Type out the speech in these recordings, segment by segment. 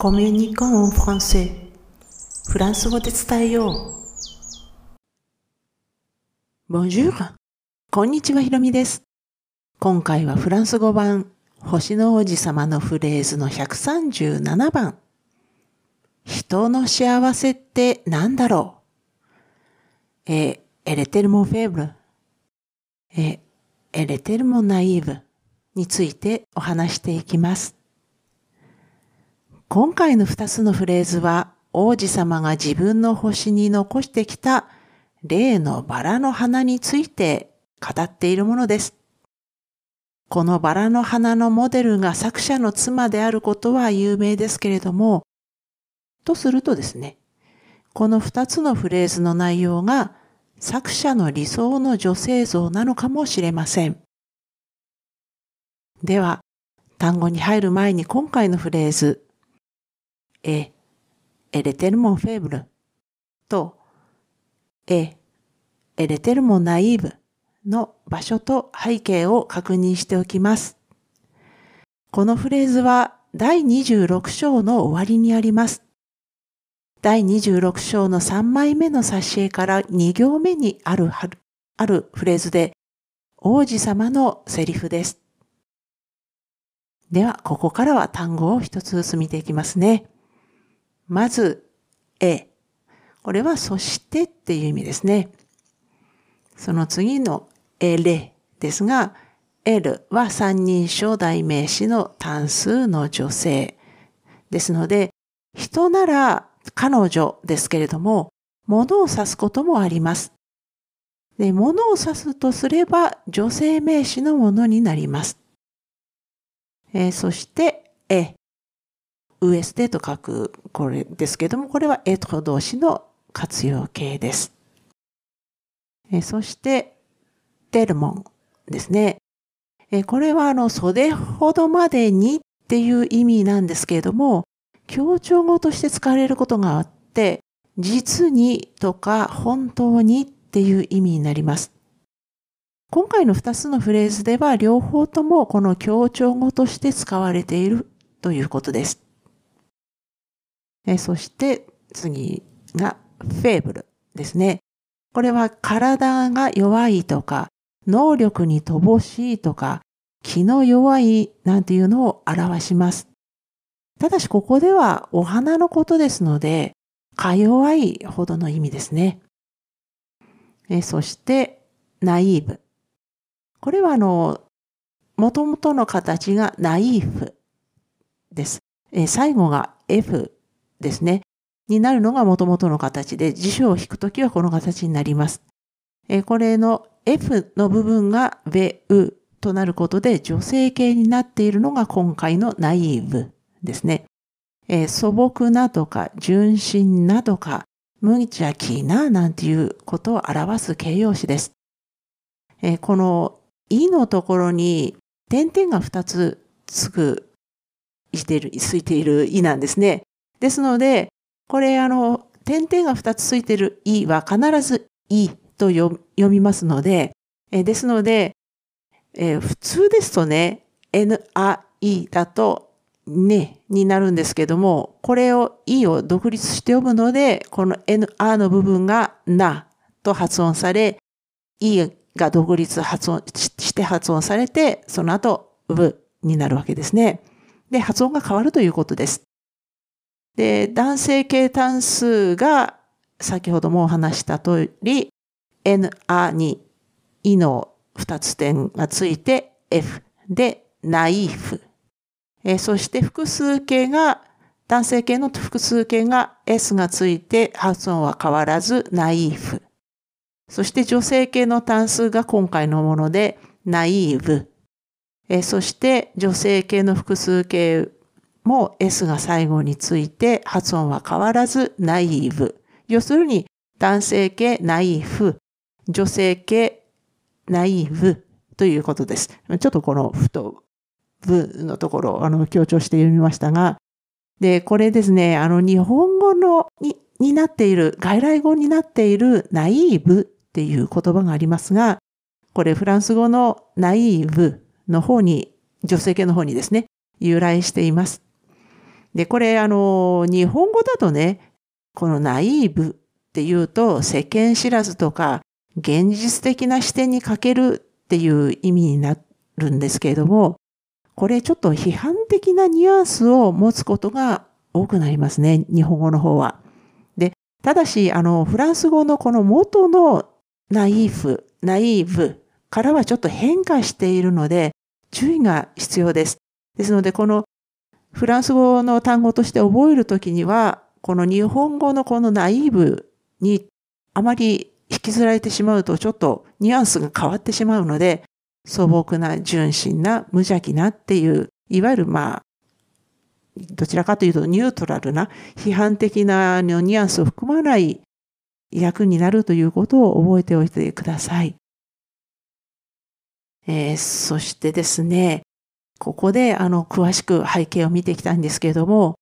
コミュニコンフランセフランス語で伝えよう。Bonjour! こんにちは、ひろみです。今回はフランス語版、星の王子様のフレーズの137番。人の幸せって何だろう？え、エレテルモフェーブル。え、エレテルモナイーブについてお話していきます。今回の二つのフレーズは王子様が自分の星に残してきた例のバラの花について語っているものです。このバラの花のモデルが作者の妻であることは有名ですけれども、とするとですね、この二つのフレーズの内容が作者の理想の女性像なのかもしれません。では、単語に入る前に今回のフレーズ、え、エレテルモンフェーブルと、え、エレテルモンナイーブの場所と背景を確認しておきます。このフレーズは第26章の終わりにあります。第26章の3枚目の挿絵から2行目にあるあるフレーズで王子様のセリフです。では、ここからは単語を一つずつ見ていきますね。まず、え。これはそしてっていう意味ですね。その次のえれですが、L は三人称代名詞の単数の女性。ですので、人なら彼女ですけれども、物を指すこともあります。で、物を指すとすれば女性名詞のものになります。えー、そして、え、ウエステと書くこれですけども、これはエトロ動詞の活用形です。え、そして、テルモンですね。え、これはあの袖ほどまでにっていう意味なんですけれども、強調語として使われることがあって、実にとか本当にっていう意味になります。今回の2つのフレーズでは両方ともこの強調語として使われているということです。えそして次がフェーブルですね。これは体が弱いとか、能力に乏しいとか、気の弱いなんていうのを表します。ただしここではお花のことですので、か弱いほどの意味ですね。えそして、ナイーブ。これはあの、もともとの形がナイーフです。え最後が F ですね。になるのがもともとの形で、辞書を引くときはこの形になります。えこれの F の部分がベウとなることで女性形になっているのが今回のナイーブですね。え素朴なとか純真なとか無邪気ななんていうことを表す形容詞です。えこのいのところに点々が2つつく、いている、ついているいなんですね。ですので、これあの、点々が2つついているいは必ずいと読みますので、えですので、え普通ですとね、n, a, i だとねになるんですけども、これを i を独立して読むので、この n, a の部分がなと発音され、i が独立発音して発音されて、その後、ブになるわけですね。で、発音が変わるということです。で、男性形単数が、先ほどもお話した通り、n, a に、いの二つ点がついて f で、ナイフ。えそして複数形が、男性形の複数形が s がついて発音は変わらず、ナイフ。そして女性系の単数が今回のもので、ナイーブ。えそして女性系の複数形も S が最後について発音は変わらずナイーブ。要するに男性系ナイーフ、女性系ナイーブということです。ちょっとこのふとブのところをあの強調して読みましたが、で、これですね、あの日本語のにになっている、外来語になっているナイーブっていう言葉がありますが、これフランス語のナイーブの方に、女性系の方にですね、由来しています。で、これ、あの、日本語だとね、このナイーブっていうと世間知らずとか現実的な視点に欠けるっていう意味になるんですけれども、これちょっと批判的なニュアンスを持つことが多くなりますね、日本語の方は。で、ただし、あの、フランス語のこの元のナイーフ、ナイーブからはちょっと変化しているので、注意が必要です。ですので、このフランス語の単語として覚えるときには、この日本語のこのナイーブにあまり引きずられてしまうとちょっとニュアンスが変わってしまうので、素朴な純真な無邪気なっていう、いわゆるまあ、どちらかというとニュートラルな批判的なニュアンスを含まない役になるということを覚えておいてください。えー、そしてですね、ここであの詳しく背景を見てきたんですけれども、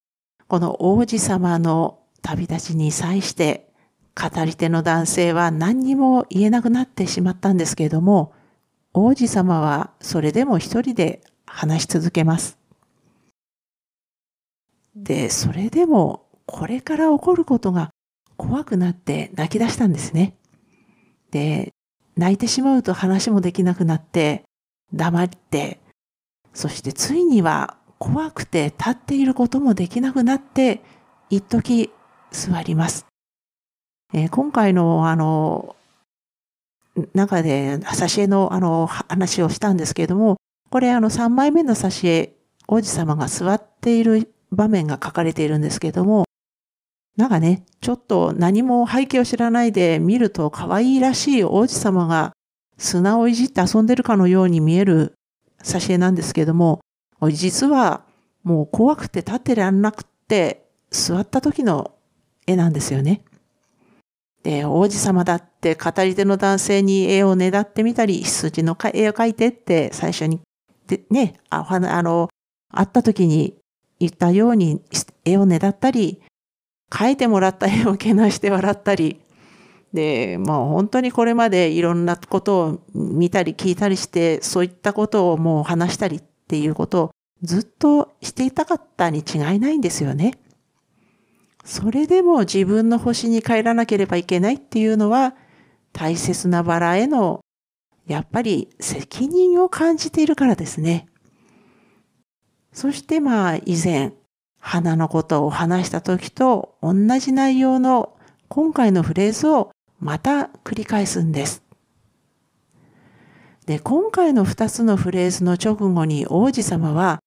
この王子様の旅立ちに際して語り手の男性は何にも言えなくなってしまったんですけれども、王子様はそれでも一人で話し続けます。で、それでもこれから起こることが怖くなって泣き出したんですね。で、泣いてしまうと話もできなくなって黙ってそしてついには怖くて立っていることもできなくなって、一時座ります。えー、今回のあの、中で挿絵のあの話をしたんですけれども、これあの3枚目の挿絵、王子様が座っている場面が書かれているんですけれども、なんかね、ちょっと何も背景を知らないで見ると可愛いらしい王子様が砂をいじって遊んでるかのように見える挿絵なんですけども、実はもう怖くて立ってらんなくって座った時の絵なんですよね。で、王子様だって語り手の男性に絵をねだってみたり、羊の絵を描いてって最初に、でね、ああの、会った時に言ったように絵をねだったり、描いてもらった絵をけなして笑ったり、で、まあ本当にこれまでいろんなことを見たり聞いたりして、そういったことをもう話したりっていうことをずっとしていたかったに違いないんですよね。それでも自分の星に帰らなければいけないっていうのは大切なバラへのやっぱり責任を感じているからですね。そしてまあ以前花のことを話した時と同じ内容の今回のフレーズをまた繰り返すんです。で、今回の二つのフレーズの直後に王子様は、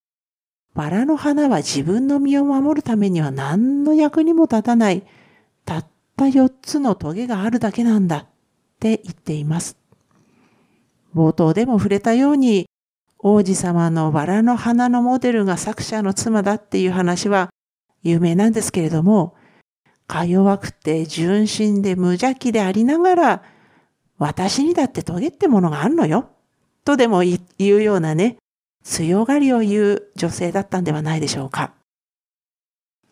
バラの花は自分の身を守るためには何の役にも立たない、たった四つの棘があるだけなんだって言っています。冒頭でも触れたように、王子様のバラの花のモデルが作者の妻だっていう話は有名なんですけれども、か弱くて純真で無邪気でありながら、私にだってトゲってものがあるのよ。とでも言うようなね、強がりを言う女性だったんではないでしょうか。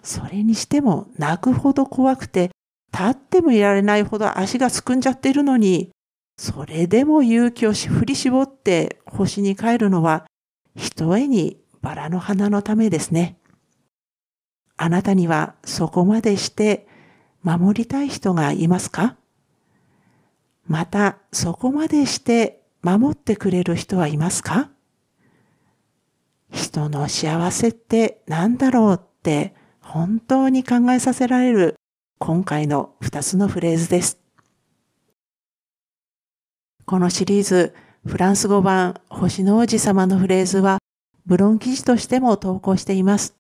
それにしても泣くほど怖くて、立ってもいられないほど足がすくんじゃっているのに、それでも勇気を振り絞って星に帰るのは、ひとえにバラの花のためですね。あなたにはそこまでして守りたい人がいますか？またそこまでして守ってくれる人はいますか？人の幸せって何だろうって本当に考えさせられる今回の二つのフレーズです。このシリーズフランス語版星の王子様のフレーズはブロン記事としても投稿しています。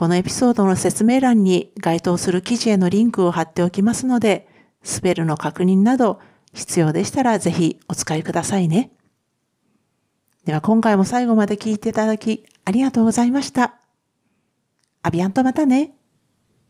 このエピソードの説明欄に該当する記事へのリンクを貼っておきますので、スペルの確認など必要でしたらぜひお使いくださいね。では今回も最後まで聞いていただきありがとうございました。アビアンとまたね。